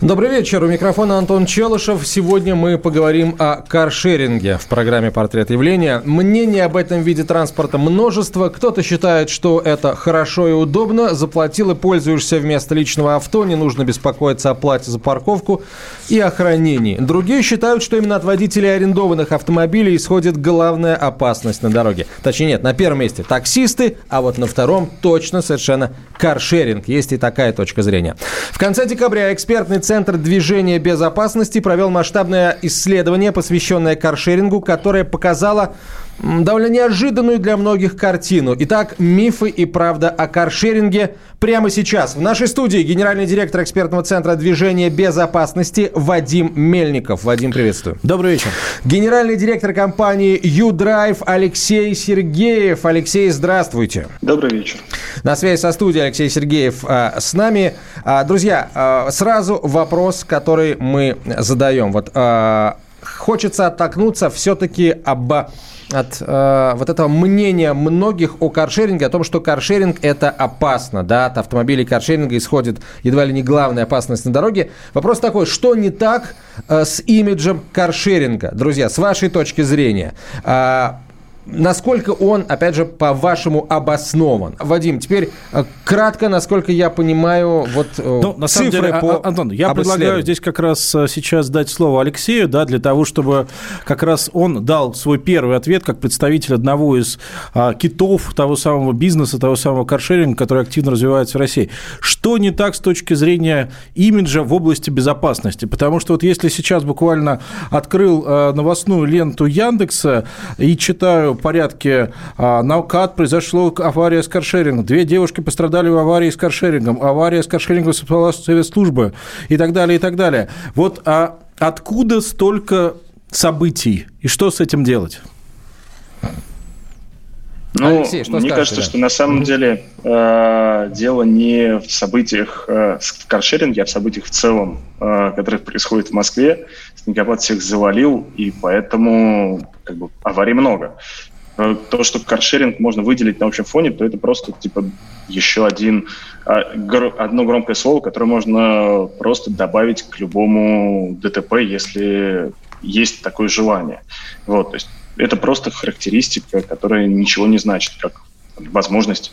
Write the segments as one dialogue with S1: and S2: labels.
S1: Добрый вечер. У микрофона Антон Челышев. Сегодня мы поговорим о каршеринге в программе «Портрет явления». Мнений об этом виде транспорта множество. Кто-то считает, что это хорошо и удобно. Заплатил и пользуешься вместо личного авто. Не нужно беспокоиться о плате за парковку и о хранении. Другие считают, что именно от водителей арендованных автомобилей исходит главная опасность на дороге. Точнее, нет, на первом месте таксисты, а вот на втором точно совершенно каршеринг. Есть и такая точка зрения. В конце декабря экспертный Центр движения безопасности провел масштабное исследование, посвященное каршерингу, которое показало довольно неожиданную для многих картину. Итак, мифы и правда о каршеринге прямо сейчас. В нашей студии генеральный директор экспертного центра движения безопасности Вадим Мельников. Вадим, приветствую.
S2: Добрый вечер.
S1: Генеральный директор компании U-Drive Алексей Сергеев. Алексей, здравствуйте.
S3: Добрый вечер.
S1: На связи со студией Алексей Сергеев а, с нами. А, друзья, а, сразу вопрос, который мы задаем. Вот а, хочется оттолкнуться все-таки об от э, вот этого мнения многих о каршеринге, о том, что каршеринг это опасно, да, от автомобилей каршеринга исходит едва ли не главная опасность на дороге. Вопрос такой, что не так э, с имиджем каршеринга, друзья, с вашей точки зрения? Э, насколько он, опять же, по-вашему обоснован? Вадим, теперь э, кратко, насколько я понимаю, вот
S2: э, ну, на самом деле, по а, Антон, я предлагаю здесь как раз э, сейчас дать слово Алексею, да, для того, чтобы как раз он дал свой первый ответ как представитель одного из а, китов того самого бизнеса, того самого каршеринга, который активно развивается в России. Что не так с точки зрения имиджа в области безопасности? Потому что вот если сейчас буквально открыл новостную ленту Яндекса и читаю порядке а, на УКАД произошло авария с каршерингом. Две девушки пострадали в аварии с каршерингом. Авария с каршерингом совет службы и так далее, и так далее. Вот а откуда столько событий и что с этим делать?
S3: Ну, Алексей, что мне скажете, кажется, да? что на самом деле э, дело не в событиях э, в каршеринге, а в событиях в целом, э, которые происходят в Москве. Снегопад всех завалил, и поэтому как бы, аварий много. Э, то, что каршеринг можно выделить на общем фоне, то это просто типа еще один, а, одно громкое слово, которое можно просто добавить к любому ДТП, если есть такое желание. Вот, то есть это просто характеристика, которая ничего не значит, как возможность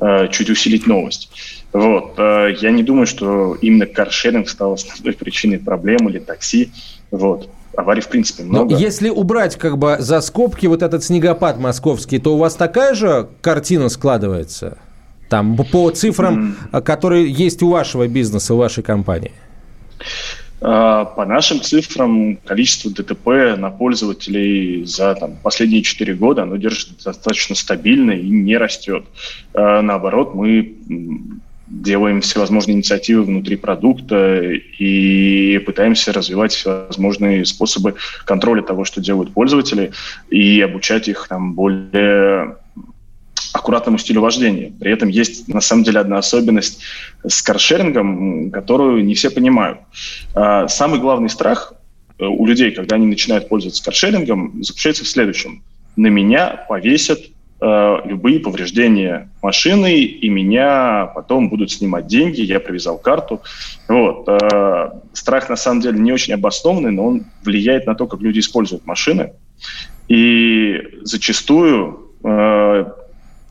S3: э, чуть усилить новость. Вот. Э, я не думаю, что именно каршеринг стал основной причиной проблем или такси. Вот. Аварий, в принципе, много.
S1: Но если убрать как бы за скобки вот этот снегопад московский, то у вас такая же картина складывается? Там по цифрам, mm. которые есть у вашего бизнеса, у вашей компании?
S3: А, по нашим цифрам, количество ДТП на пользователей за там, последние 4 года оно держится достаточно стабильно и не растет. А, наоборот, мы делаем всевозможные инициативы внутри продукта и пытаемся развивать всевозможные способы контроля того, что делают пользователи, и обучать их там более аккуратному стилю вождения. При этом есть на самом деле одна особенность с каршерингом, которую не все понимают. А, самый главный страх э, у людей, когда они начинают пользоваться каршерингом, заключается в следующем. На меня повесят э, любые повреждения машины, и меня потом будут снимать деньги, я привязал карту. Вот. Э, страх на самом деле не очень обоснованный, но он влияет на то, как люди используют машины. И зачастую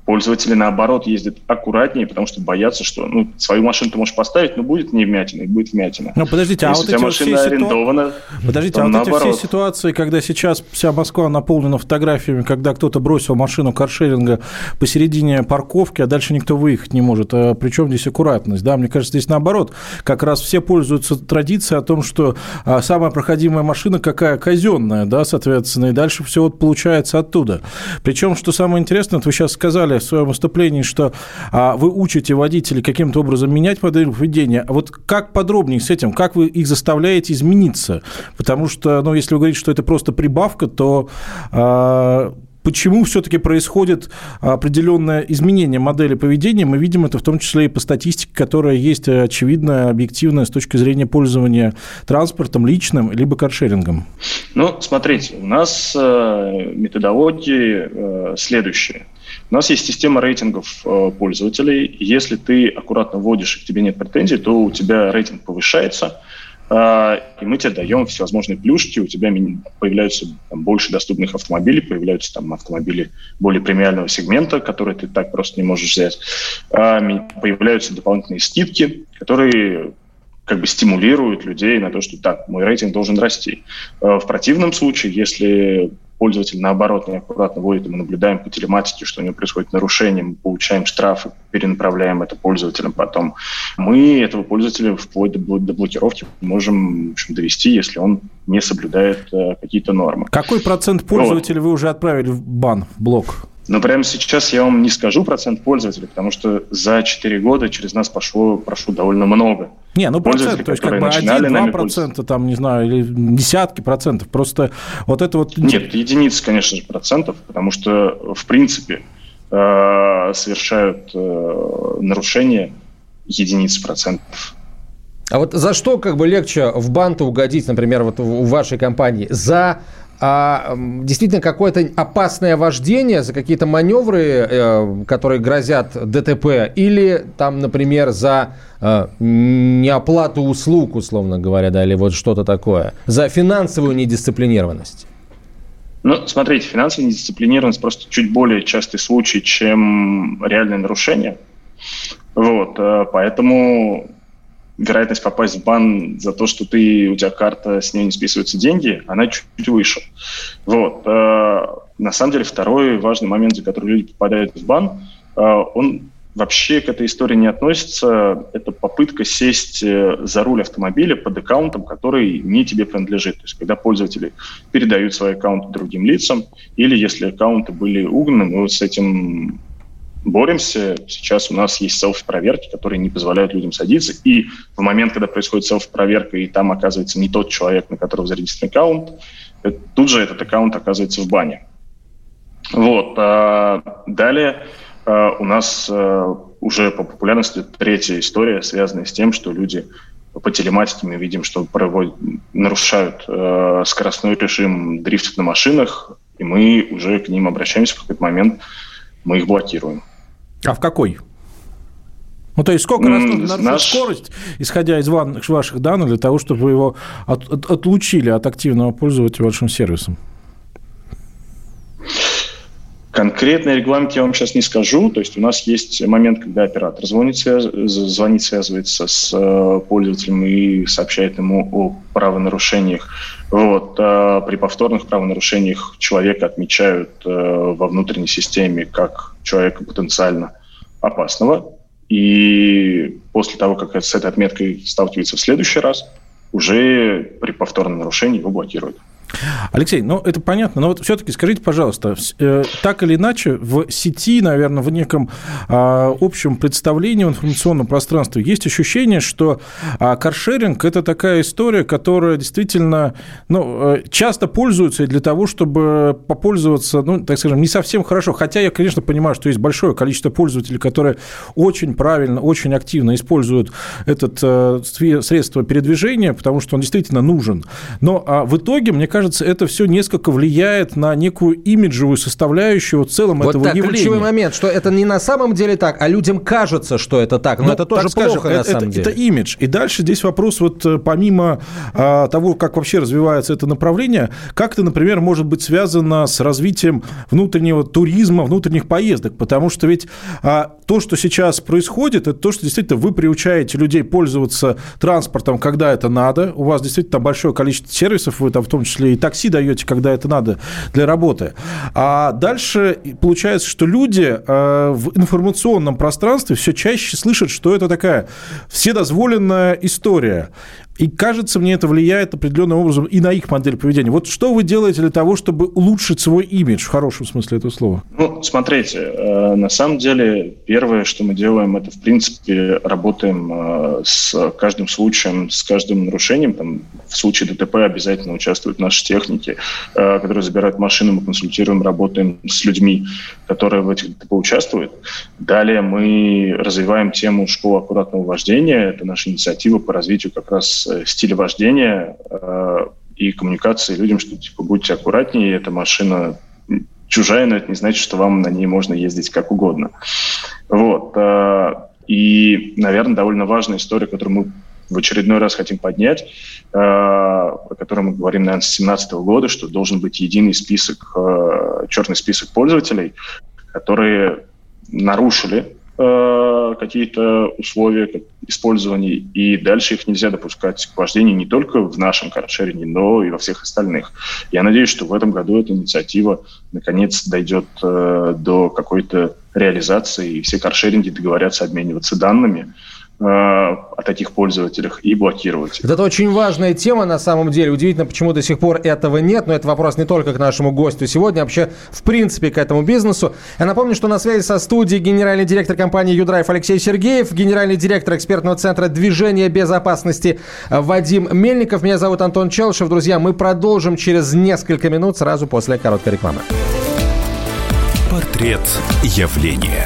S3: Пользователи, наоборот, ездят аккуратнее, потому что боятся, что ну, свою машину ты можешь поставить, но будет не вмятина, и будет вмятина.
S2: Ну, подождите, а Если вот эти машина все арендована, Подождите, а вот наоборот. эти все ситуации, когда сейчас вся Москва наполнена фотографиями, когда кто-то бросил машину каршеринга посередине парковки, а дальше никто выехать не может. А причем здесь аккуратность? Да, мне кажется, здесь наоборот. Как раз все пользуются традицией о том, что а, самая проходимая машина какая казенная, да, соответственно, и дальше все вот получается оттуда. Причем, что самое интересное, вот вы сейчас сказали, сказали в своем выступлении, что а, вы учите водителей каким-то образом менять модель поведения. Вот как подробнее с этим? Как вы их заставляете измениться? Потому что, ну, если вы говорите, что это просто прибавка, то а, почему все-таки происходит определенное изменение модели поведения. Мы видим это в том числе и по статистике, которая есть очевидная, объективная с точки зрения пользования транспортом личным, либо каршерингом.
S3: Ну, смотрите, у нас э, методологии э, следующие. У нас есть система рейтингов э, пользователей. Если ты аккуратно вводишь и к тебе нет претензий, то у тебя рейтинг повышается – а, и мы тебе даем всевозможные плюшки, у тебя появляются там, больше доступных автомобилей, появляются там автомобили более премиального сегмента, которые ты так просто не можешь взять, а, появляются дополнительные скидки, которые как бы стимулируют людей на то, что так, мой рейтинг должен расти. А, в противном случае, если пользователь, наоборот, неаккуратно вводит, и мы наблюдаем по телематике, что у него происходит нарушение, мы получаем штрафы, перенаправляем это пользователям потом. Мы этого пользователя вплоть до, до блокировки можем в общем, довести, если он не соблюдает э, какие-то нормы.
S2: Какой процент пользователей вот. вы уже отправили в бан, в блок?
S3: Но прямо сейчас я вам не скажу процент пользователей, потому что за 4 года через нас пошло, прошло довольно много.
S2: Не, ну процент, то есть как бы 1-2 процента, там, не знаю, или десятки процентов. Просто вот это вот...
S3: Нет, единицы, конечно же, процентов, потому что, в принципе, э, совершают э, нарушения единиц процентов.
S1: А вот за что как бы легче в банты угодить, например, вот у вашей компании? За а действительно какое-то опасное вождение за какие-то маневры, э, которые грозят ДТП, или там, например, за э, неоплату услуг, условно говоря, да, или вот что-то такое, за финансовую недисциплинированность?
S3: Ну, смотрите, финансовая недисциплинированность просто чуть более частый случай, чем реальное нарушение. Вот, э, поэтому вероятность попасть в бан за то, что ты, у тебя карта, с ней не списываются деньги, она чуть выше. Вот. Э, на самом деле второй важный момент, за который люди попадают в бан, э, он вообще к этой истории не относится. Это попытка сесть э, за руль автомобиля под аккаунтом, который не тебе принадлежит. То есть когда пользователи передают свои аккаунты другим лицам, или если аккаунты были угнаны, вот с этим боремся. Сейчас у нас есть селф-проверки, которые не позволяют людям садиться. И в момент, когда происходит селф-проверка, и там оказывается не тот человек, на которого зарегистрирован аккаунт, э, тут же этот аккаунт оказывается в бане. Вот. А далее а, у нас а, уже по популярности третья история, связанная с тем, что люди по телематике мы видим, что проводят, нарушают э, скоростной режим, дрифтят на машинах, и мы уже к ним обращаемся в какой-то момент, мы их блокируем.
S2: А в какой? Ну, то есть сколько раз нарушить Наш... скорость, исходя из ваших данных, для того, чтобы вы его от, от, отлучили от активного пользования вашим сервисом?
S3: Конкретный регламент я вам сейчас не скажу. То есть у нас есть момент, когда оператор звонит, связ... звонит связывается с э, пользователем и сообщает ему о правонарушениях. Вот. А при повторных правонарушениях человека отмечают э, во внутренней системе как человека потенциально опасного. И после того, как с этой отметкой сталкивается в следующий раз, уже при повторном нарушении его блокируют.
S2: Алексей, ну это понятно, но вот все-таки скажите, пожалуйста, э, так или иначе в сети, наверное, в неком э, общем представлении в информационном пространстве есть ощущение, что э, каршеринг это такая история, которая действительно ну, э, часто пользуется для того, чтобы попользоваться, ну, так скажем, не совсем хорошо. Хотя я, конечно, понимаю, что есть большое количество пользователей, которые очень правильно, очень активно используют это э, средство передвижения, потому что он действительно нужен. Но э, в итоге, мне кажется, кажется, это все несколько влияет на некую имиджевую составляющую в целом вот этого так, явления.
S1: ключевой момент, что это не на самом деле так, а людям кажется, что это так. Но ну, это тоже так плохо скажем, на
S2: самом
S1: это,
S2: деле. Это имидж. И дальше здесь вопрос вот э, помимо а, того, как вообще развивается это направление, как это, например, может быть связано с развитием внутреннего туризма, внутренних поездок. Потому что ведь а, то, что сейчас происходит, это то, что действительно вы приучаете людей пользоваться транспортом, когда это надо. У вас действительно большое количество сервисов, вы там в том числе и такси даете, когда это надо для работы. А дальше получается, что люди э, в информационном пространстве все чаще слышат, что это такая вседозволенная история. И кажется, мне это влияет определенным образом и на их модель поведения. Вот что вы делаете для того, чтобы улучшить свой имидж в хорошем смысле этого слова?
S3: Ну, смотрите, э, на самом деле первое, что мы делаем, это в принципе работаем э, с каждым случаем, с каждым нарушением. Там, в случае ДТП обязательно участвуют наши техники, э, которые забирают машину, мы консультируем, работаем с людьми, которые в этих ДТП участвуют. Далее мы развиваем тему школы аккуратного вождения. Это наша инициатива по развитию как раз Э, стиля вождения э, и коммуникации людям, что типа будьте аккуратнее, эта машина чужая, но это не значит, что вам на ней можно ездить как угодно. Вот. Э, и, наверное, довольно важная история, которую мы в очередной раз хотим поднять, о которой мы говорим, наверное, с 2017 года, что должен быть единый список, э, черный список пользователей, которые нарушили Э, какие-то условия использования, и дальше их нельзя допускать к вождению не только в нашем каршеринге, но и во всех остальных. Я надеюсь, что в этом году эта инициатива наконец дойдет э, до какой-то реализации, и все каршеринги договорятся обмениваться данными, о таких пользователях и блокировать.
S1: Это очень важная тема на самом деле. Удивительно, почему до сих пор этого нет, но это вопрос не только к нашему гостю сегодня, а вообще в принципе к этому бизнесу. Я напомню, что на связи со студией генеральный директор компании «Юдрайв» Алексей Сергеев, генеральный директор экспертного центра движения безопасности Вадим Мельников. Меня зовут Антон Челшев. Друзья, мы продолжим через несколько минут сразу после короткой рекламы.
S4: Портрет явления.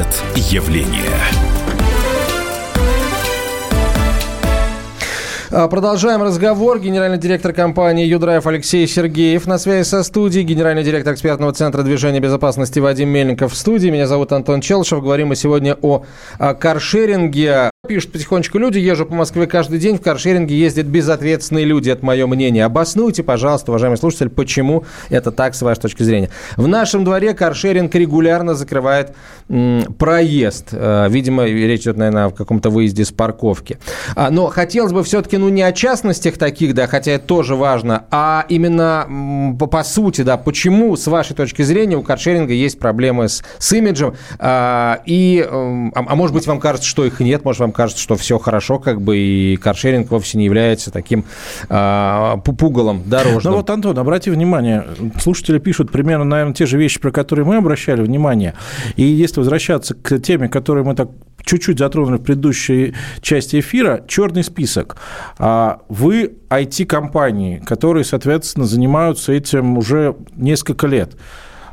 S4: Портрет явления.
S1: А, продолжаем разговор. Генеральный директор компании «Юдрайв» Алексей Сергеев на связи со студией. Генеральный директор экспертного центра движения безопасности Вадим Мельников в студии. Меня зовут Антон Челшев. Говорим мы сегодня о каршеринге. Пишут потихонечку люди, езжу по Москве каждый день, в каршеринге ездят безответственные люди, это мое мнение. Обоснуйте, пожалуйста, уважаемый слушатель, почему это так, с вашей точки зрения. В нашем дворе каршеринг регулярно закрывает м, проезд. Э, видимо, речь идет, наверное, о каком-то выезде с парковки. А, но хотелось бы все-таки, ну, не о частностях таких, да, хотя это тоже важно, а именно м, по, по сути, да, почему, с вашей точки зрения, у каршеринга есть проблемы с, с имиджем, а, и, а, а может быть, вам кажется, что их нет, может, вам кажется, что все хорошо, как бы, и каршеринг вовсе не является таким а, пугалом дорожным.
S2: Ну вот, Антон, обрати внимание, слушатели пишут примерно, наверное, те же вещи, про которые мы обращали внимание. И если возвращаться к теме, которую мы так чуть-чуть затронули в предыдущей части эфира, черный список. А вы IT-компании, которые, соответственно, занимаются этим уже несколько лет.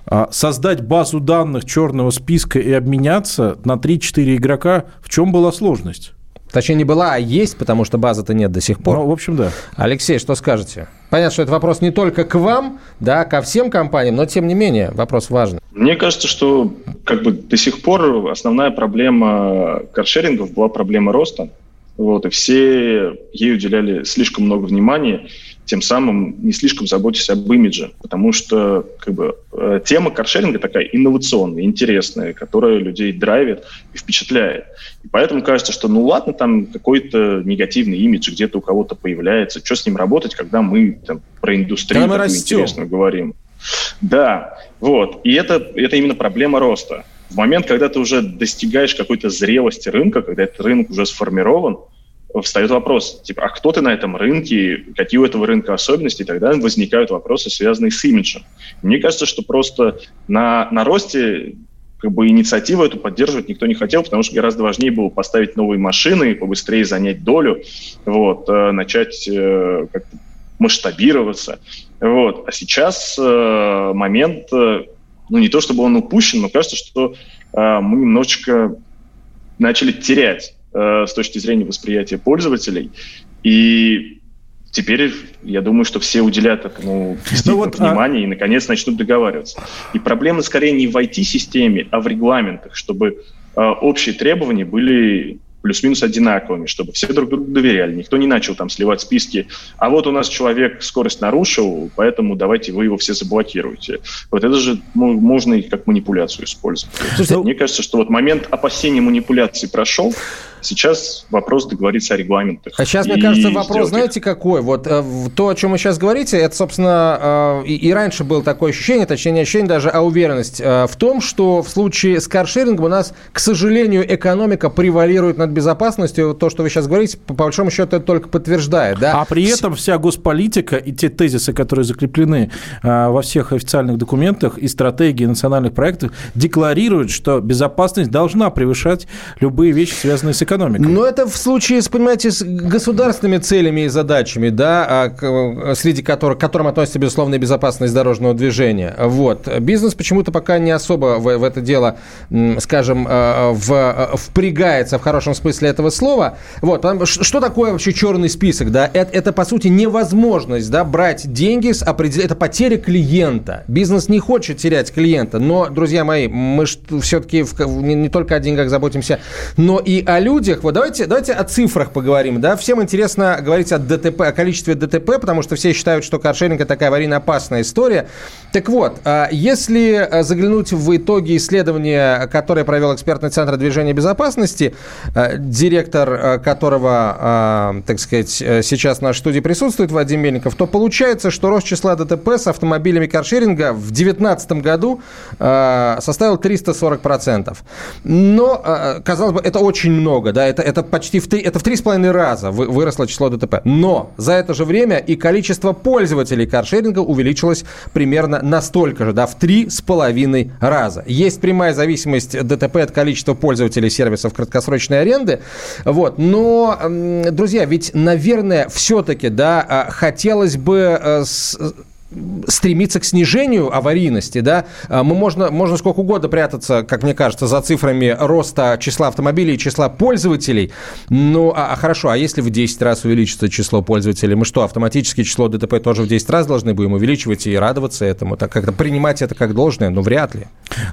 S2: А создать базу данных черного списка и обменяться на 3-4 игрока, в чем была сложность?
S1: Точнее, не была, а есть, потому что базы-то нет до сих пор.
S2: Ну, в общем, да.
S1: Алексей, что скажете? Понятно, что это вопрос не только к вам, да, ко всем компаниям, но тем не менее вопрос важный.
S3: Мне кажется, что как бы до сих пор основная проблема каршерингов была проблема роста. Вот, и все ей уделяли слишком много внимания тем самым не слишком заботясь об имидже, потому что как бы, э, тема каршеринга такая инновационная, интересная, которая людей драйвит и впечатляет. И поэтому кажется, что ну ладно, там какой-то негативный имидж где-то у кого-то появляется, что с ним работать, когда мы там, про индустрию
S1: когда такую интересную
S3: говорим. Да, вот. И это, это именно проблема роста. В момент, когда ты уже достигаешь какой-то зрелости рынка, когда этот рынок уже сформирован, встает вопрос, типа, а кто ты на этом рынке, какие у этого рынка особенности, и тогда возникают вопросы, связанные с имиджем. Мне кажется, что просто на, на росте как бы инициативу эту поддерживать никто не хотел, потому что гораздо важнее было поставить новые машины, побыстрее занять долю, вот, э, начать э, как-то масштабироваться. Вот. А сейчас э, момент, ну не то чтобы он упущен, но кажется, что мы немножечко начали терять Э, с точки зрения восприятия пользователей. И теперь я думаю, что все уделят этому ну вот, а внимание а... и, наконец, начнут договариваться. И проблема скорее не в IT-системе, а в регламентах, чтобы э, общие требования были плюс-минус одинаковыми, чтобы все друг другу доверяли. Никто не начал там сливать списки, а вот у нас человек скорость нарушил, поэтому давайте вы его все заблокируете. Вот это же можно и как манипуляцию использовать. Слушайте, Мне кажется, что вот момент опасения манипуляции прошел, Сейчас вопрос договориться о регламентах.
S1: А сейчас, мне кажется, вопрос, знаете, какой? Вот э, то, о чем вы сейчас говорите, это, собственно, э, и, и раньше было такое ощущение, точнее, не ощущение даже, а уверенность э, в том, что в случае с каршерингом у нас, к сожалению, экономика превалирует над безопасностью. То, что вы сейчас говорите, по, большому счету, это только подтверждает. Да?
S2: А при этом вся госполитика и те тезисы, которые закреплены во всех официальных документах и стратегии национальных проектов, декларируют, что безопасность должна превышать любые вещи, связанные с экономикой.
S1: Но это в случае, с, понимаете, с государственными целями и задачами, да, а, среди которых, к которым относится, безусловно, и безопасность дорожного движения. Вот. Бизнес почему-то пока не особо в, в это дело, скажем, а, в, а, впрягается в хорошем смысле этого слова. Вот. Что такое вообще черный список? Да? Это, это, по сути, невозможность да, брать деньги с определ... Это потеря клиента. Бизнес не хочет терять клиента. Но, друзья мои, мы все-таки не, не только о деньгах заботимся, но и о людях вот давайте, давайте о цифрах поговорим, да, всем интересно говорить о ДТП, о количестве ДТП, потому что все считают, что каршеринг это такая аварийно опасная история. Так вот, а если а, заглянуть в итоги исследования, которое провел экспертный центр движения безопасности, а, директор которого, так сказать, сейчас в нашей студии присутствует, Вадим Мельников, то получается, что рост числа ДТП с автомобилями каршеринга в 2019 году составил 340%. Но, казалось бы, это очень много да, это, это почти в три, это в три с половиной раза выросло число ДТП. Но за это же время и количество пользователей каршеринга увеличилось примерно настолько же, да, в три с половиной раза. Есть прямая зависимость ДТП от количества пользователей сервисов краткосрочной аренды, вот, но, друзья, ведь, наверное, все-таки, да, а, хотелось бы э, стремиться к снижению аварийности, да, а, мы можно, можно сколько угодно прятаться, как мне кажется, за цифрами роста числа автомобилей и числа пользователей, ну, а, а хорошо, а если в 10 раз увеличится число пользователей, мы что, автоматически число ДТП тоже в 10 раз должны будем увеличивать и радоваться этому, так как-то принимать это как должное, ну, вряд ли.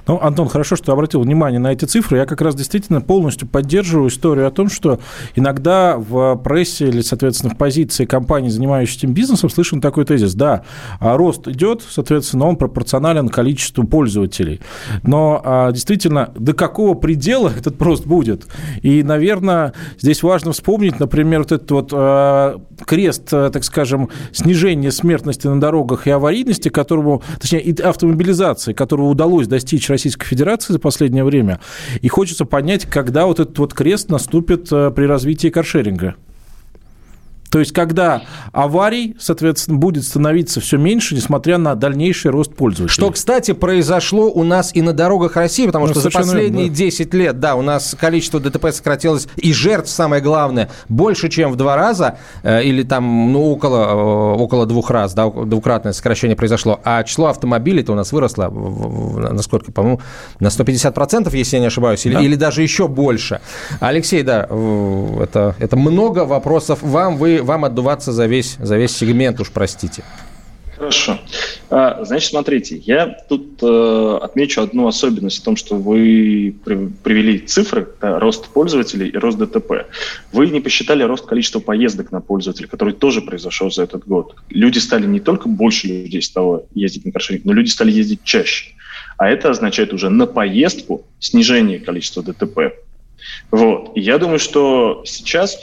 S2: Ну, Антон, хорошо, что обратил внимание на эти цифры, я как раз действительно полностью поддерживаю историю о том, что иногда в прессе или, соответственно, в позиции компаний, занимающихся этим бизнесом, слышен такой тезис, да, рост идет, соответственно, он пропорционален количеству пользователей. Но а, действительно, до какого предела этот рост будет? И, наверное, здесь важно вспомнить, например, вот этот вот а, крест, а, так скажем, снижения смертности на дорогах и аварийности, которому, точнее, и автомобилизации, которого удалось достичь Российской Федерации за последнее время. И хочется понять, когда вот этот вот крест наступит при развитии каршеринга. То есть, когда аварий, соответственно, будет становиться все меньше, несмотря на дальнейший рост пользователей.
S1: Что, кстати, произошло у нас и на дорогах России, потому ну, что за последние верно, да. 10 лет, да, у нас количество ДТП сократилось, и жертв, самое главное, больше, чем в два раза, э, или там, ну, около, э, около двух раз, да, двукратное сокращение произошло, а число автомобилей-то у нас выросло, насколько, по-моему, на 150%, если я не ошибаюсь, или, да. или даже еще больше. Алексей, да, это, это много вопросов вам, вы вам отдуваться за весь, за весь сегмент, уж простите.
S3: Хорошо. А, значит, смотрите, я тут э, отмечу одну особенность в том, что вы при, привели цифры, да, рост пользователей и рост ДТП. Вы не посчитали рост количества поездок на пользователя, который тоже произошел за этот год. Люди стали не только больше людей стало ездить на каршеринг, но люди стали ездить чаще. А это означает уже на поездку снижение количества ДТП. Вот. И я думаю, что сейчас,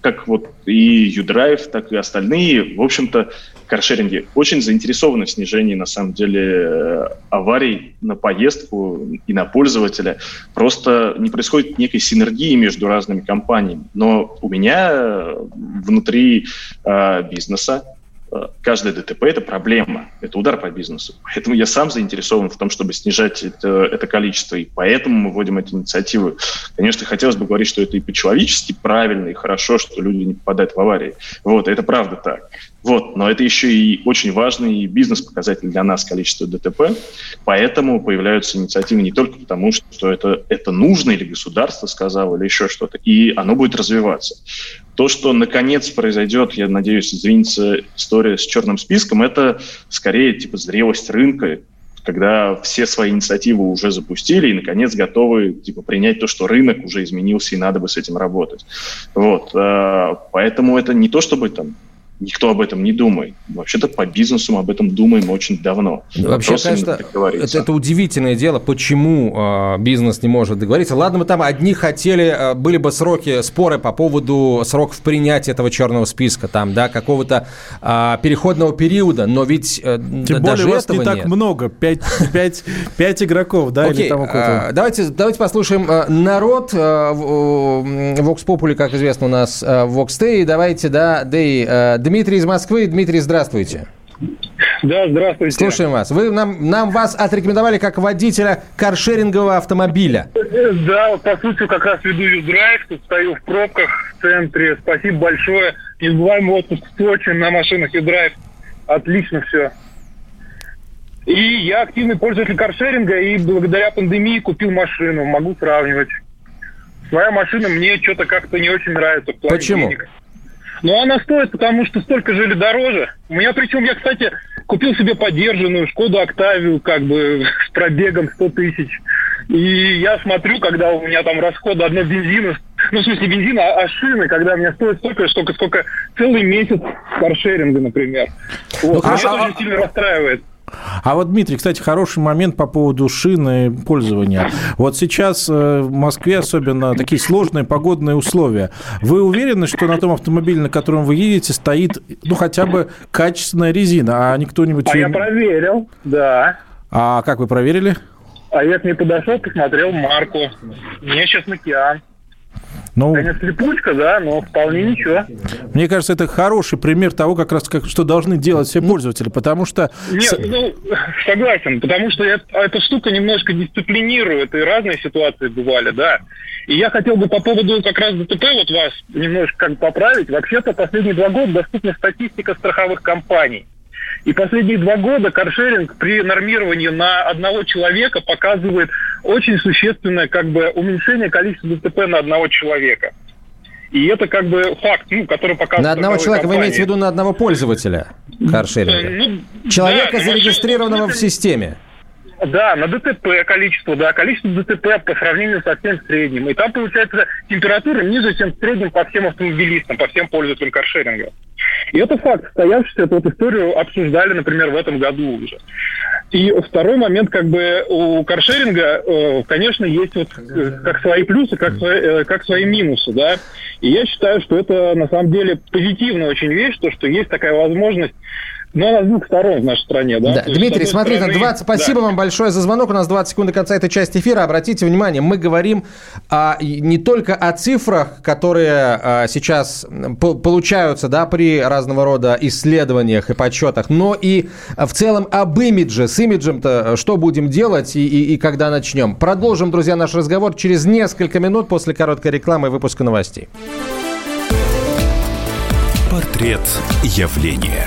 S3: как, вот и Юдрайв, так и остальные, в общем-то, каршеринги очень заинтересованы в снижении, на самом деле, аварий на поездку и на пользователя. Просто не происходит некой синергии между разными компаниями. Но у меня внутри э, бизнеса каждое ДТП – это проблема, это удар по бизнесу. Поэтому я сам заинтересован в том, чтобы снижать это, это количество, и поэтому мы вводим эти инициативы. Конечно, хотелось бы говорить, что это и по-человечески правильно, и хорошо, что люди не попадают в аварии. Вот, это правда так. Вот, но это еще и очень важный бизнес-показатель для нас, количество ДТП. Поэтому появляются инициативы не только потому, что это, это нужно, или государство сказало, или еще что-то, и оно будет развиваться. То, что наконец произойдет, я надеюсь, извинится история с черным списком, это скорее типа зрелость рынка, когда все свои инициативы уже запустили и, наконец, готовы типа, принять то, что рынок уже изменился и надо бы с этим работать. Вот. Э, поэтому это не то, чтобы там никто об этом не думает. Вообще-то по бизнесу мы об этом думаем очень давно.
S1: Вообще, Вопрос конечно, это, это удивительное дело, почему э, бизнес не может договориться. Ладно, мы там одни хотели, э, были бы сроки, споры по поводу сроков принятия этого черного списка, там, да, какого-то э, переходного периода, но ведь э,
S2: Тем
S1: даже
S2: более у вас
S1: этого
S2: не так
S1: нет.
S2: много, пять, пять, пять игроков, да,
S1: Окей,
S2: или там
S1: э, давайте, давайте послушаем э, народ. Э, Vox Populi, как известно, у нас э, Vox Day. Давайте, да, Day, э, Дмитрий из Москвы. Дмитрий, здравствуйте.
S5: Да, здравствуйте.
S1: Слушаем вас. Вы нам, нам вас отрекомендовали как водителя каршерингового автомобиля.
S5: Да, по сути, как раз веду юздрайв, тут стою в пробках в центре. Спасибо большое. Незабываемый отпуск в Сочи на машинах юздрайв. Отлично все. И я активный пользователь каршеринга, и благодаря пандемии купил машину. Могу сравнивать. Своя машина мне что-то как-то не очень нравится.
S1: Почему?
S5: Денег. Но она стоит, потому что столько жили дороже. У меня причем, я, кстати, купил себе подержанную Шкоду Октавию, как бы с пробегом 100 тысяч. И я смотрю, когда у меня там расходы одно бензина, ну, в смысле, бензина, а, а шины, когда мне стоит столько, сколько, сколько целый месяц каршеринга, например. Вот. Ну, хорошо. Меня это очень сильно расстраивает.
S2: А вот, Дмитрий, кстати, хороший момент по поводу шины пользования. Вот сейчас э, в Москве особенно такие сложные погодные условия. Вы уверены, что на том автомобиле, на котором вы едете, стоит, ну, хотя бы качественная резина, а не кто-нибудь...
S5: А я проверил, да.
S2: А как вы проверили?
S5: А я к ней подошел, посмотрел марку. Мне сейчас океан. Ну, Конечно, слепучка, да, но вполне ничего.
S2: Мне кажется, это хороший пример того, как раз как, что должны делать все пользователи, потому что...
S5: Нет, ну, согласен, потому что это, эта штука немножко дисциплинирует, и разные ситуации бывали, да. И я хотел бы по поводу как раз ДТП вот вас немножко как поправить. Вообще-то последние два года доступна статистика страховых компаний. И последние два года каршеринг при нормировании на одного человека показывает очень существенное как бы уменьшение количества ДТП на одного человека. И это как бы факт, ну, который показывает...
S1: На одного человека компании. вы имеете в виду на одного пользователя каршеринга? Ну, Человека, да, зарегистрированного в системе.
S5: Да, на ДТП количество, да, количество ДТП по сравнению со всем средним. И там получается температура ниже, чем в среднем по всем автомобилистам, по всем пользователям каршеринга. И это факт, стоявшийся, эту вот историю обсуждали, например, в этом году уже. И второй момент, как бы у каршеринга, э, конечно, есть вот э, как свои плюсы, как свои, э, как свои минусы, да. И я считаю, что это на самом деле позитивная очень вещь, то, что есть такая возможность ну, она с двух сторон в нашей стране, да?
S1: да. Дмитрий, смотрите, стороны... 20... спасибо да. вам большое за звонок. У нас 20 секунд до конца этой части эфира. Обратите внимание, мы говорим а, не только о цифрах, которые а, сейчас получаются да, при разного рода исследованиях и подсчетах, но и в целом об имидже. С имиджем-то что будем делать и, и, и когда начнем? Продолжим, друзья, наш разговор через несколько минут после короткой рекламы и выпуска новостей.
S4: Портрет явления.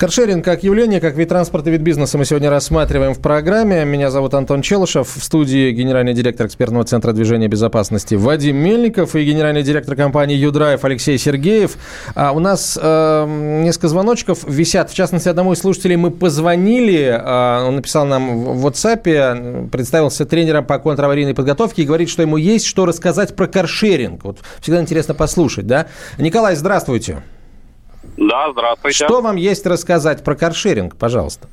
S1: Каршеринг как явление, как вид транспорта, вид бизнеса мы сегодня рассматриваем в программе. Меня зовут Антон Челышев. В студии генеральный директор экспертного центра движения безопасности Вадим Мельников и генеральный директор компании Юдрайв Алексей Сергеев. А у нас э, несколько звоночков висят. В частности, одному из слушателей мы позвонили. Э, он написал нам в WhatsApp, представился тренером по контраварийной подготовке и говорит, что ему есть что рассказать про каршеринг. Вот всегда интересно послушать, да? Николай, здравствуйте.
S6: Да, здравствуйте.
S1: Что вам есть рассказать про каршеринг, пожалуйста?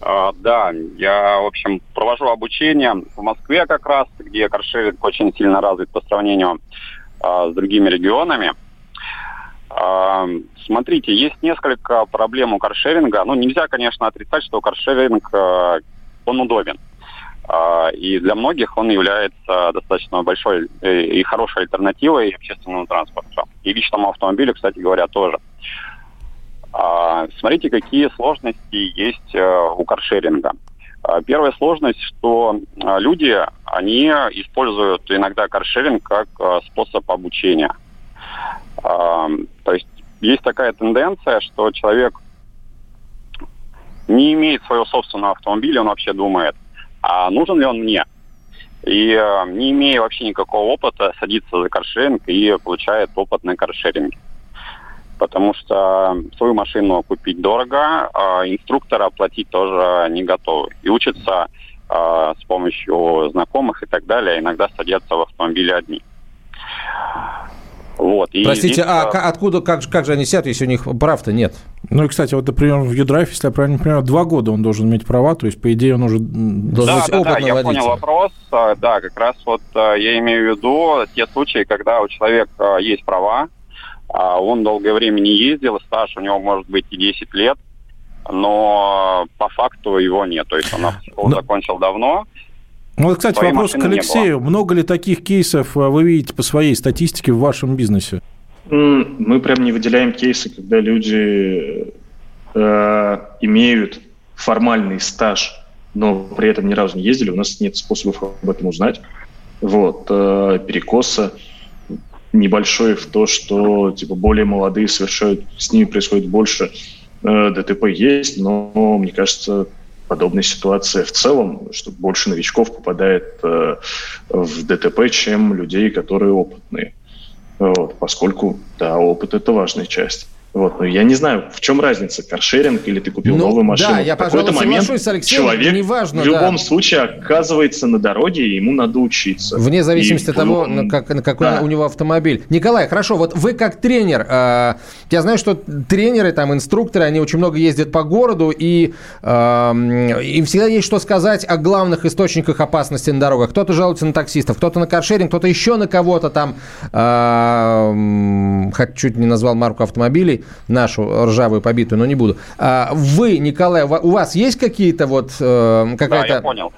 S6: А, да, я, в общем, провожу обучение в Москве как раз, где каршеринг очень сильно развит по сравнению а, с другими регионами. А, смотрите, есть несколько проблем у каршеринга. Ну, нельзя, конечно, отрицать, что каршеринг, а, он удобен. А, и для многих он является достаточно большой э, и хорошей альтернативой общественному транспорту. И личному автомобилю, кстати говоря, тоже. А, смотрите, какие сложности есть э, у каршеринга. А, первая сложность, что люди, они используют иногда каршеринг как способ обучения. То есть есть такая тенденция, что человек не имеет своего собственного автомобиля, он вообще думает, а нужен ли он мне? И э, не имея вообще никакого опыта, садится за каршеринг и получает опыт на каршеринге. Потому что свою машину купить дорого, а инструктора оплатить тоже не готовы. И учатся э, с помощью знакомых и так далее, иногда садятся в автомобиле одни.
S1: Вот, и Простите, здесь, а э, откуда, как, как же они сядут, если у них прав-то нет?
S2: Ну и, кстати, вот, например, в Юдрайф, если я правильно понимаю, два года он должен иметь права, то есть, по идее, он уже должен
S6: да, быть да, да, я понял вопрос. А, да, как раз вот а, я имею в виду те случаи, когда у человека есть права, а он долгое время не ездил, стаж у него может быть и 10 лет, но по факту его нет. То есть он но... закончил давно,
S2: ну, вот, кстати, вопрос к Алексею. Много ли таких кейсов э, вы видите по своей статистике в вашем бизнесе?
S3: Мы прям не выделяем кейсы, когда люди э, имеют формальный стаж, но при этом ни разу не ездили. У нас нет способов об этом узнать. Вот. Э, перекоса небольшой в то, что типа более молодые совершают, с ними происходит больше э, ДТП есть, но мне кажется, подобная ситуация в целом, что больше новичков попадает э, в ДТП, чем людей, которые опытные. Вот, поскольку, да, опыт – это важная часть. Вот, но я не знаю, в чем разница, каршеринг или ты купил ну, новую машину.
S1: Да, я, пожалуй, момент с Алексеем,
S3: человек неважно, в любом да. случае оказывается на дороге, и ему надо учиться.
S1: Вне зависимости и, от того, ну, как, какой да. у него автомобиль. Николай, хорошо, вот вы как тренер, э, я знаю, что тренеры, там, инструкторы, они очень много ездят по городу, и э, им всегда есть что сказать о главных источниках опасности на дорогах. Кто-то жалуется на таксистов, кто-то на каршеринг, кто-то еще на кого-то там, э, чуть не назвал марку автомобилей, нашу ржавую побитую, но не буду. А вы, Николай, у вас есть какие-то вот э, какая-то...
S6: Да, я понял.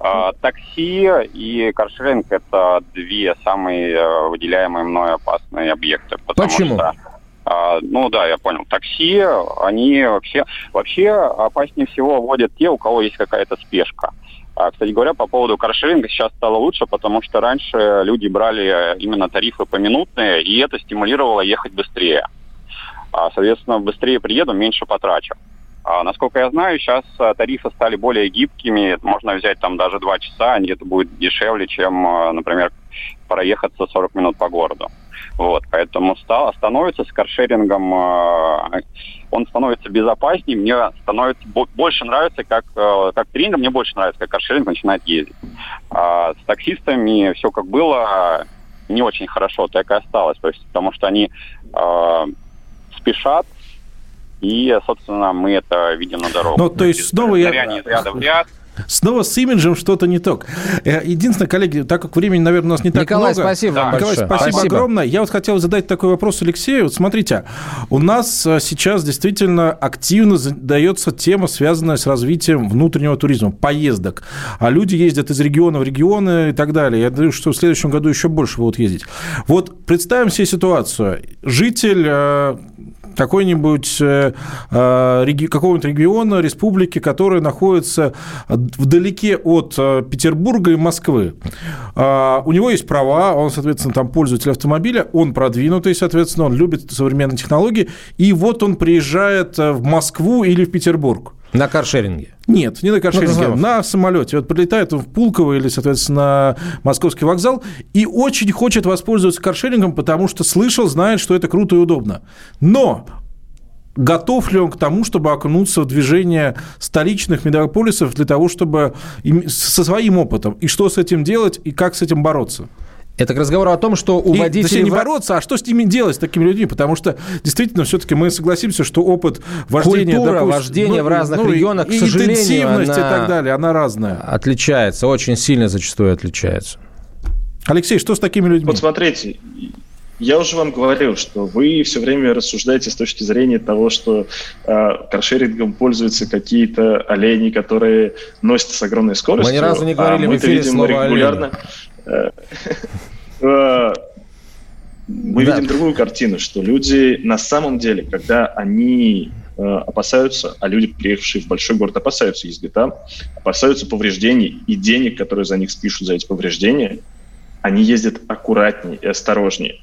S6: А, такси и каршеринг – это две самые э, выделяемые мной опасные объекты.
S1: Почему? Что,
S6: а, ну да, я понял. Такси, они вообще... Вообще опаснее всего водят те, у кого есть какая-то спешка. А, кстати говоря, по поводу каршеринга сейчас стало лучше, потому что раньше люди брали именно тарифы поминутные, и это стимулировало ехать быстрее. А, соответственно, быстрее приеду, меньше потрачу. А, насколько я знаю, сейчас а, тарифы стали более гибкими. Можно взять там даже два часа, и это будет дешевле, чем, а, например, проехаться 40 минут по городу. Вот, поэтому стал, становится с каршерингом, он становится безопаснее, мне становится больше нравится, как, как тренер, мне больше нравится, как каршеринг начинает ездить. А с таксистами все как было не очень хорошо, так и осталось, то есть, потому что они спешат, и, собственно, мы это видим на дорогах.
S2: Ну, то есть снова я... Ряда в ряд, Снова с имиджем что-то не так. Э, единственное, коллеги, так как времени, наверное, у нас не так
S1: Николай,
S2: много.
S1: спасибо
S2: да. Николай,
S1: большое.
S2: спасибо, спасибо огромное. Я вот хотел задать такой вопрос Алексею. Вот смотрите, у нас э, сейчас действительно активно задается тема, связанная с развитием внутреннего туризма, поездок. А люди ездят из региона в регионы и так далее. Я думаю, что в следующем году еще больше будут ездить. Вот представим себе ситуацию. Житель э, какой-нибудь э, э, какого-нибудь региона, республики, которая находится вдалеке от э, Петербурга и Москвы. Э, у него есть права, он, соответственно, там пользователь автомобиля, он продвинутый, соответственно, он любит современные технологии, и вот он приезжает в Москву или в Петербург.
S1: На каршеринге?
S2: Нет, не на каршеринге, ну, на самолете. Вот прилетает в Пулково или, соответственно, на Московский вокзал и очень хочет воспользоваться каршерингом, потому что слышал, знает, что это круто и удобно. Но готов ли он к тому, чтобы окунуться в движение столичных мегаполисов для того, чтобы со своим опытом, и что с этим делать, и как с этим бороться?
S1: Это к разговору о том, что у и, водителей...
S2: не бороться, а что с ними делать, с такими людьми? Потому что, действительно, все-таки мы согласимся, что опыт вождения...
S1: Культура допустим, вождения ну, в разных ну, регионах, и, к сожалению,
S2: интенсивность она... и так далее, она разная.
S1: Отличается, очень сильно зачастую отличается.
S2: Алексей, что с такими людьми?
S3: Вот смотрите, я уже вам говорил, что вы все время рассуждаете с точки зрения того, что э, каршерингом пользуются какие-то олени, которые носятся с огромной скоростью.
S1: Мы ни разу не говорили а в эфире видим слово регулярно. Олень. Э,
S3: э, мы видим другую картину, что люди на самом деле, когда они э, опасаются, а люди, приехавшие в большой город, опасаются езды там, опасаются повреждений и денег, которые за них спишут за эти повреждения, они ездят аккуратнее и осторожнее.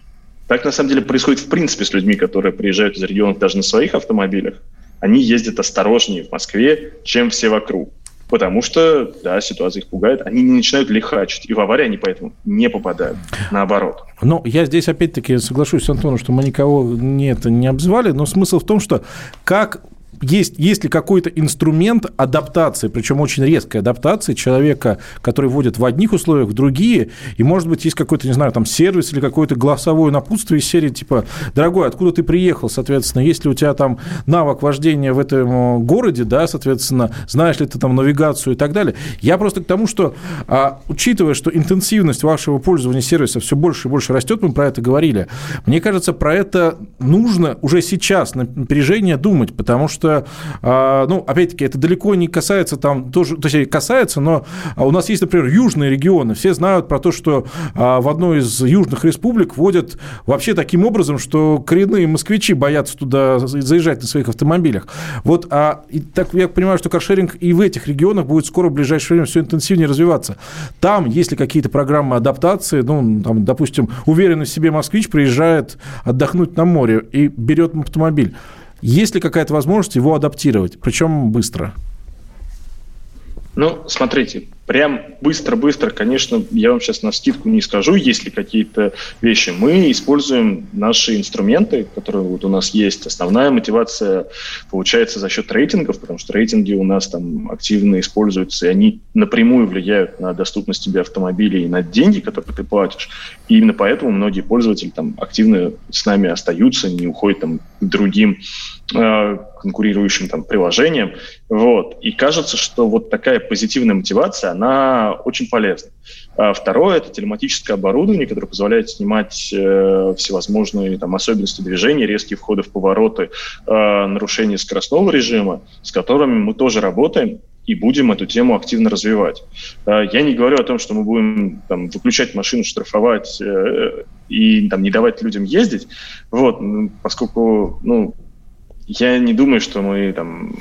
S3: Так на самом деле происходит в принципе с людьми, которые приезжают из регионов даже на своих автомобилях. Они ездят осторожнее в Москве, чем все вокруг. Потому что, да, ситуация их пугает, они не начинают лихачить, и в аварии они поэтому не попадают, наоборот.
S2: Но я здесь опять-таки соглашусь с Антоном, что мы никого не, это, не обзывали, но смысл в том, что как есть, есть ли какой-то инструмент адаптации, причем очень резкой адаптации человека, который вводит в одних условиях, в другие, и, может быть, есть какой-то, не знаю, там, сервис или какое-то голосовое напутствие из серии, типа, дорогой, откуда ты приехал, соответственно, есть ли у тебя там навык вождения в этом э, городе, да, соответственно, знаешь ли ты там навигацию и так далее. Я просто к тому, что, а, учитывая, что интенсивность вашего пользования сервиса все больше и больше растет, мы про это говорили, мне кажется, про это нужно уже сейчас на напряжение думать, потому что а, ну, опять-таки, это далеко не касается там тоже, то есть касается, но у нас есть, например, южные регионы. Все знают про то, что а, в одной из южных республик вводят вообще таким образом, что коренные москвичи боятся туда заезжать на своих автомобилях. Вот, а и так я понимаю, что каршеринг и в этих регионах будет скоро в ближайшее время все интенсивнее развиваться. Там, если какие-то программы адаптации, ну, там, допустим, уверенный в себе москвич приезжает отдохнуть на море и берет автомобиль. Есть ли какая-то возможность его адаптировать, причем быстро?
S3: Ну, смотрите, прям быстро-быстро, конечно, я вам сейчас на скидку не скажу, есть ли какие-то вещи. Мы используем наши инструменты, которые вот у нас есть. Основная мотивация получается за счет рейтингов, потому что рейтинги у нас там активно используются, и они напрямую влияют на доступность тебе автомобилей и на деньги, которые ты платишь. И именно поэтому многие пользователи там активно с нами остаются, не уходят там к другим э, конкурирующим там приложениям. Вот. И кажется, что вот такая позитивная мотивация, она очень полезна. А второе – это телематическое оборудование, которое позволяет снимать э, всевозможные там, особенности движения, резкие входы в повороты, э, нарушения скоростного режима, с которыми мы тоже работаем и будем эту тему активно развивать. Э, я не говорю о том, что мы будем там, выключать машину, штрафовать э, и там, не давать людям ездить, вот, поскольку ну, я не думаю, что мы там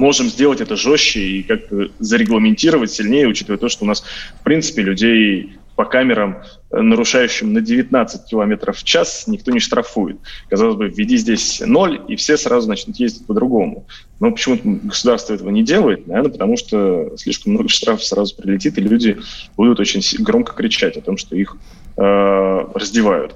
S3: можем сделать это жестче и как-то зарегламентировать сильнее, учитывая то, что у нас, в принципе, людей по камерам, э, нарушающим на 19 километров в час, никто не штрафует. Казалось бы, введи здесь ноль, и все сразу начнут ездить по-другому. Но почему-то государство этого не делает, наверное, потому что слишком много штрафов сразу прилетит, и люди будут очень громко кричать о том, что их э, раздевают.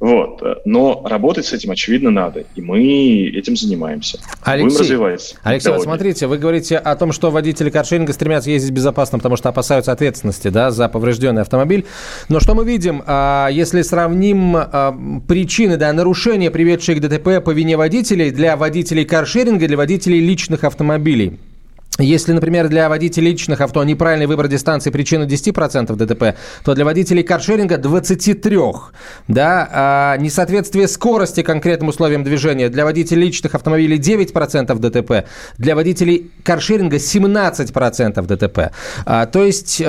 S3: Вот. Но работать с этим, очевидно, надо. И мы этим занимаемся.
S1: Алексей, Будем развиваться. Алексей, вот смотрите, вы говорите о том, что водители каршеринга стремятся ездить безопасно, потому что опасаются ответственности да, за поврежденный автомобиль. Но что мы видим, а, если сравним а, причины да, нарушения, приведшие к ДТП по вине водителей, для водителей каршеринга, для водителей личных автомобилей? Если, например, для водителей личных авто неправильный выбор дистанции причина 10% ДТП, то для водителей каршеринга 23. Да? А несоответствие скорости конкретным условиям движения для водителей личных автомобилей 9% ДТП, для водителей каршеринга 17% ДТП. А, то есть э,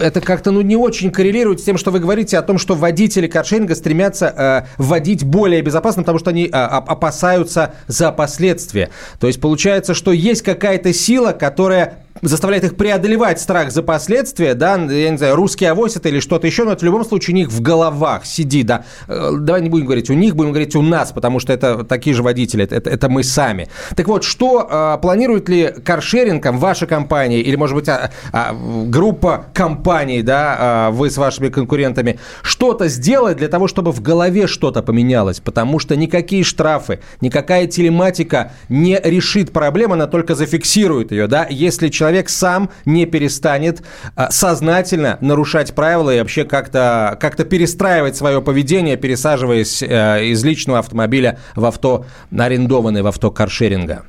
S1: это как-то ну, не очень коррелирует с тем, что вы говорите о том, что водители каршеринга стремятся э, водить более безопасно, потому что они э, опасаются за последствия. То есть получается, что есть какая-то какая-то сила, которая заставляет их преодолевать страх за последствия, да, я не знаю, русский авось это или что-то еще, но это в любом случае у них в головах сидит, да. Э, давай не будем говорить у них, будем говорить у нас, потому что это такие же водители, это, это мы сами. Так вот, что э, планирует ли каршерингом ваша компания или, может быть, а, а, группа компаний, да, а, вы с вашими конкурентами, что-то сделать для того, чтобы в голове что-то поменялось? Потому что никакие штрафы, никакая телематика не решит проблему, она только зафиксирует ее, да. Если человек человек сам не перестанет а, сознательно нарушать правила и вообще как-то как перестраивать свое поведение, пересаживаясь э, из личного автомобиля в авто, арендованный в авто каршеринга?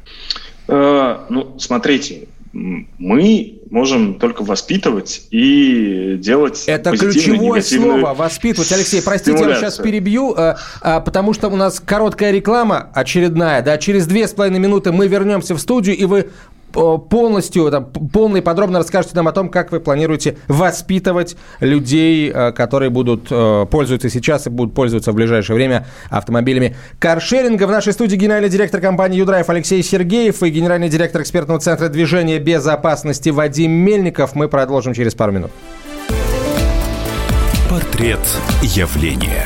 S3: Э, ну, смотрите, мы можем только воспитывать и делать
S1: Это ключевое слово «воспитывать». Алексей, простите, я сейчас перебью, э, потому что у нас короткая реклама очередная. Да, через две с половиной минуты мы вернемся в студию, и вы полностью, там, полно и подробно расскажете нам о том, как вы планируете воспитывать людей, э, которые будут э, пользоваться сейчас и будут пользоваться в ближайшее время автомобилями каршеринга. В нашей студии генеральный директор компании «Юдрайв» Алексей Сергеев и генеральный директор экспертного центра движения безопасности Вадим Мельников. Мы продолжим через пару минут.
S4: Портрет явления.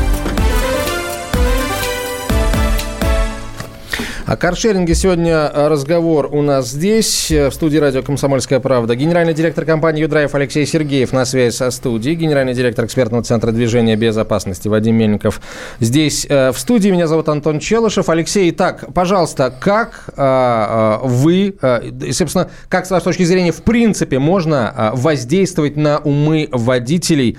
S1: О каршеринге сегодня разговор у нас здесь, э, в студии радио «Комсомольская правда». Генеральный директор компании «Юдрайв» Алексей Сергеев на связи со студией. Генеральный директор экспертного центра движения безопасности Вадим Мельников здесь э, в студии. Меня зовут Антон Челышев. Алексей, так, пожалуйста, как э, вы, собственно, как с вашей точки зрения, в принципе, можно воздействовать на умы водителей,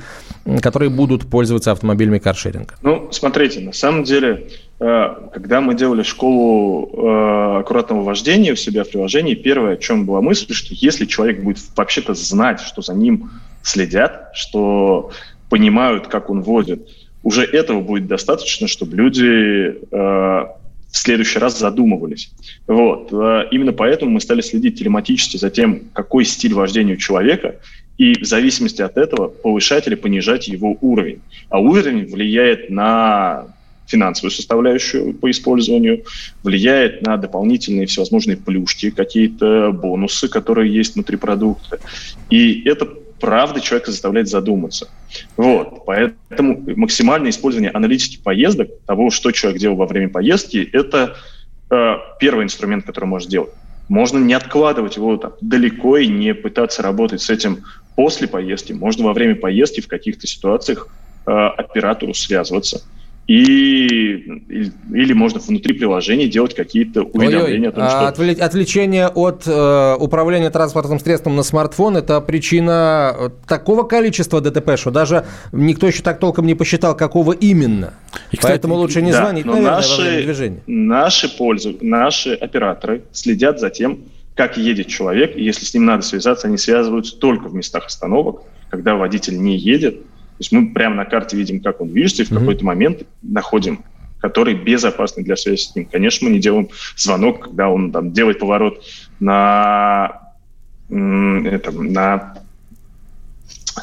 S1: которые будут пользоваться автомобилями каршеринга?
S3: Ну, смотрите, на самом деле Э, когда мы делали школу э, аккуратного вождения у себя в приложении, первое, о чем была мысль, что если человек будет вообще-то знать, что за ним следят, что понимают, как он водит, уже этого будет достаточно, чтобы люди э, в следующий раз задумывались. Вот. Именно поэтому мы стали следить телематически за тем, какой стиль вождения у человека, и в зависимости от этого повышать или понижать его уровень. А уровень влияет на финансовую составляющую по использованию, влияет на дополнительные всевозможные плюшки, какие-то бонусы, которые есть внутри продукта. И это правда человека заставляет задуматься. Вот. Поэтому максимальное использование аналитики поездок, того, что человек делал во время поездки, это э, первый инструмент, который может сделать. Можно не откладывать его там, далеко и не пытаться работать с этим после поездки. Можно во время поездки в каких-то ситуациях э, оператору связываться и или можно внутри приложения делать какие-то уведомления Ой-ой. о том, что...
S1: Отвле- отвлечение от э, управления транспортным средством на смартфон – это причина э, такого количества ДТП, что даже никто еще так толком не посчитал, какого именно. И, кстати, Поэтому лучше не да, звонить, наверное, наши, во время движения.
S3: Наши, пользу, наши операторы следят за тем, как едет человек, и если с ним надо связаться, они связываются только в местах остановок, когда водитель не едет, то есть мы прямо на карте видим, как он движется, и в mm-hmm. какой-то момент находим который безопасный для связи с ним. Конечно, мы не делаем звонок, когда он там делает поворот на, это, на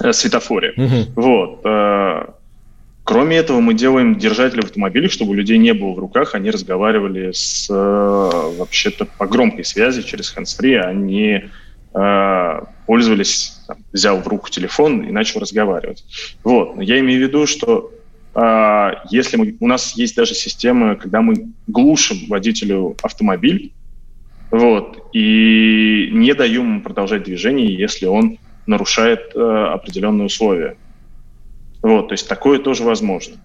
S3: э, светофоре. Mm-hmm. Вот. Э, кроме этого, мы делаем держатели в автомобилях, чтобы у людей не было в руках, они разговаривали с э, вообще-то по громкой связи через hands-free, а не пользовались, там, взял в руку телефон и начал разговаривать. Вот. Но я имею в виду, что а, если мы, у нас есть даже система, когда мы глушим водителю автомобиль, вот, и не даем ему продолжать движение, если он нарушает э, определенные условия. Вот, то есть такое тоже возможно.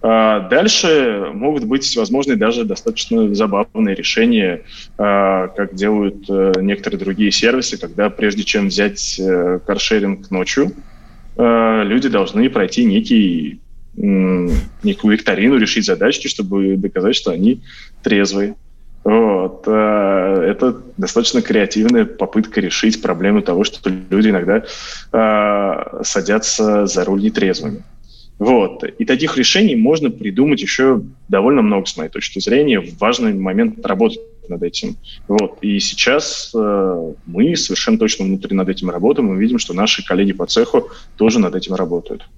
S3: А дальше могут быть возможны даже достаточно забавные решения, а, как делают э, некоторые другие сервисы, когда прежде чем взять э, каршеринг ночью, э, люди должны пройти некий, некую викторину, решить задачки, чтобы доказать, что они трезвые. Вот. Это достаточно креативная попытка решить проблему того, что люди иногда садятся за руль нетрезвыми. Вот. И таких решений можно придумать еще довольно много, с моей точки зрения. Важный момент работать над этим. Вот. И сейчас э, мы совершенно точно внутри над этим работаем. Мы видим, что наши коллеги по цеху тоже над этим работают.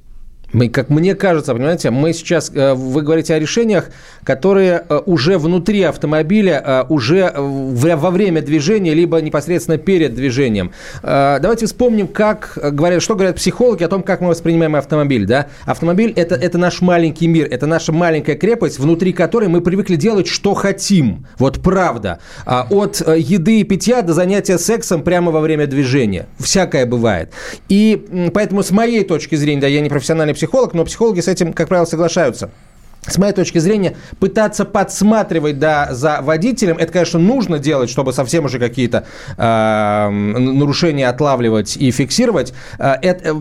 S1: Мы, как мне кажется, понимаете, мы сейчас, э, вы говорите о решениях, которые э, уже внутри автомобиля, э, уже во время движения, либо непосредственно перед движением. Давайте вспомним, как говорят, что говорят психологи о том, как мы воспринимаем автомобиль. Да? Автомобиль это, – это наш маленький мир, это наша маленькая крепость, внутри которой мы привыкли делать, что хотим. Вот правда. А от еды и питья до занятия сексом прямо во время движения. Всякое бывает. И поэтому с моей точки зрения, да, я не профессиональный психолог, но психологи с этим, как правило, соглашаются с моей точки зрения, пытаться подсматривать да, за водителем, это, конечно, нужно делать, чтобы совсем уже какие-то э, нарушения отлавливать и фиксировать. Э, это, э,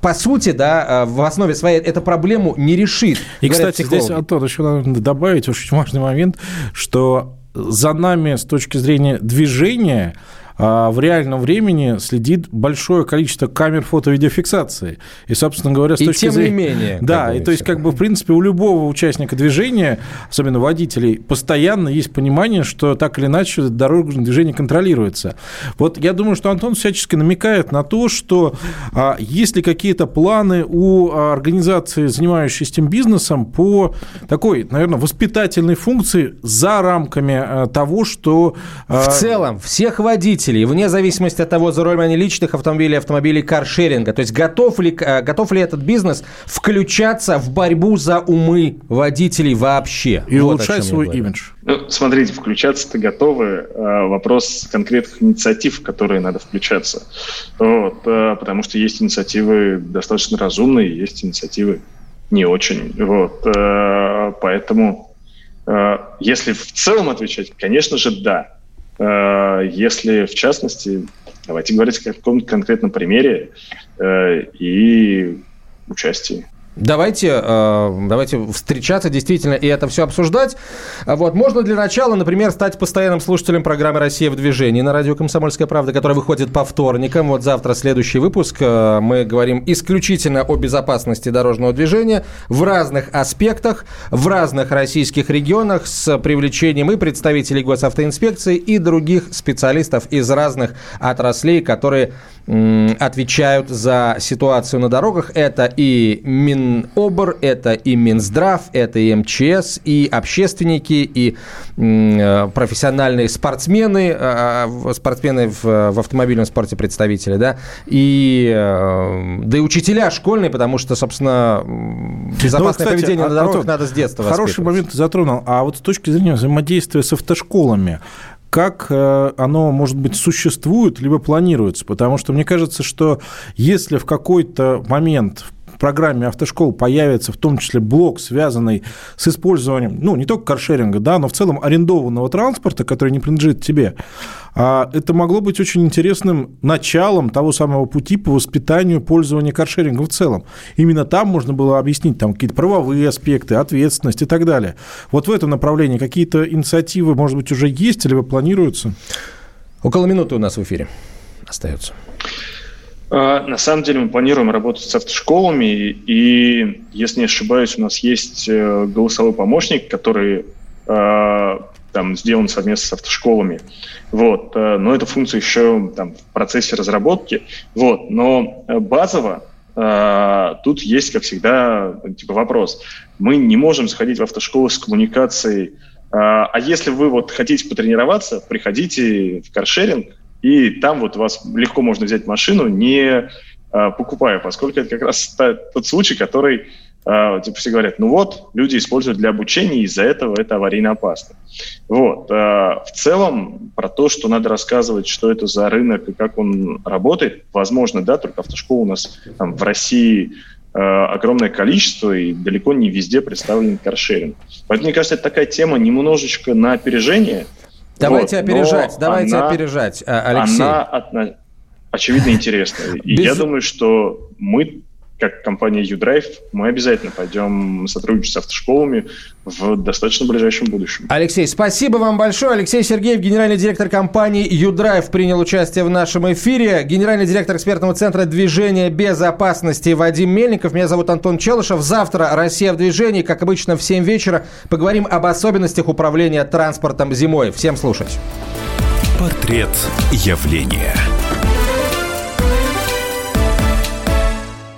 S1: по сути, да, э, в основе своей эту проблему не решит.
S2: И, кстати, психологи. здесь, Антон, еще надо добавить очень важный момент, что за нами с точки зрения движения в реальном времени следит большое количество камер фото-видеофиксации. И, собственно говоря, с
S1: и
S2: точки
S1: тем
S2: зрения...
S1: не менее.
S2: Да, и то есть, как бы, в принципе, у любого участника движения, особенно водителей, постоянно есть понимание, что так или иначе дорожное движение контролируется. Вот я думаю, что Антон всячески намекает на то, что а, есть ли какие-то планы у организации, занимающейся этим бизнесом, по такой, наверное, воспитательной функции за рамками а, того, что...
S1: А... В целом, всех водителей водителей, вне зависимости от того, за роль они личных автомобилей, автомобилей каршеринга. То есть готов ли, э, готов ли этот бизнес включаться в борьбу за умы водителей вообще?
S2: И вот улучшать свой имидж.
S3: Ну, смотрите, включаться-то готовы. Э, вопрос конкретных инициатив, в которые надо включаться. Вот, э, потому что есть инициативы достаточно разумные, есть инициативы не очень. Вот, поэтому если в целом отвечать, конечно же, да. Э, если, в частности, давайте говорить о каком-то конкретном примере э, и участии.
S1: Давайте, э, давайте встречаться действительно и это все обсуждать. Вот. Можно для начала, например, стать постоянным слушателем программы «Россия в движении» на радио «Комсомольская правда», которая выходит по вторникам. Вот завтра следующий выпуск. Э, мы говорим исключительно о безопасности дорожного движения в разных аспектах, в разных российских регионах с привлечением и представителей госавтоинспекции, и других специалистов из разных отраслей, которые отвечают за ситуацию на дорогах. Это и Минобр, это и Минздрав, это и МЧС, и общественники, и э, профессиональные спортсмены, э, э, спортсмены в, в автомобильном спорте представители, да, и да и учителя школьные, потому что, собственно, безопасное ну, кстати, поведение на дорогах Антон, надо с детства
S2: Хороший момент затронул. А вот с точки зрения взаимодействия с автошколами, как э, оно, может быть, существует, либо планируется. Потому что мне кажется, что если в какой-то момент в программе автошкол появится в том числе блок, связанный с использованием, ну, не только каршеринга, да, но в целом арендованного транспорта, который не принадлежит тебе, а это могло быть очень интересным началом того самого пути по воспитанию пользования каршерингом в целом. Именно там можно было объяснить там какие-то правовые аспекты, ответственность и так далее. Вот в этом направлении какие-то инициативы, может быть, уже есть или планируются?
S1: Около минуты у нас в эфире остается.
S3: А, на самом деле мы планируем работать с автошколами, и, если не ошибаюсь, у нас есть э, голосовой помощник, который а, там сделан совместно с автошколами. Вот. Э, но эта функция еще там, в процессе разработки. Вот. Но э, базово э, тут есть, как всегда, типа вопрос. Мы не можем заходить в автошколу с коммуникацией. А если вы вот хотите потренироваться, приходите в каршеринг, и там вот вас легко можно взять машину, не покупая, поскольку это как раз тот случай, который Uh, типа все говорят, ну вот, люди используют для обучения, из-за этого это аварийно опасно. Вот. Uh, в целом, про то, что надо рассказывать, что это за рынок и как он работает, возможно, да, только автошкол у нас там, в России огромное количество, и далеко не везде представлен каршеринг. Поэтому, мне кажется, это такая тема немножечко на опережение.
S1: Давайте вот, опережать, давайте она, опережать, а, Алексей.
S3: Она, очевидно, интересная. И Без... я думаю, что мы как компания UDrive, мы обязательно пойдем сотрудничать с автошколами в достаточно ближайшем будущем.
S1: Алексей, спасибо вам большое. Алексей Сергеев, генеральный директор компании UDrive, принял участие в нашем эфире. Генеральный директор экспертного центра движения безопасности Вадим Мельников. Меня зовут Антон Челышев. Завтра «Россия в движении». Как обычно, в 7 вечера поговорим об особенностях управления транспортом зимой. Всем слушать.
S4: Портрет явления.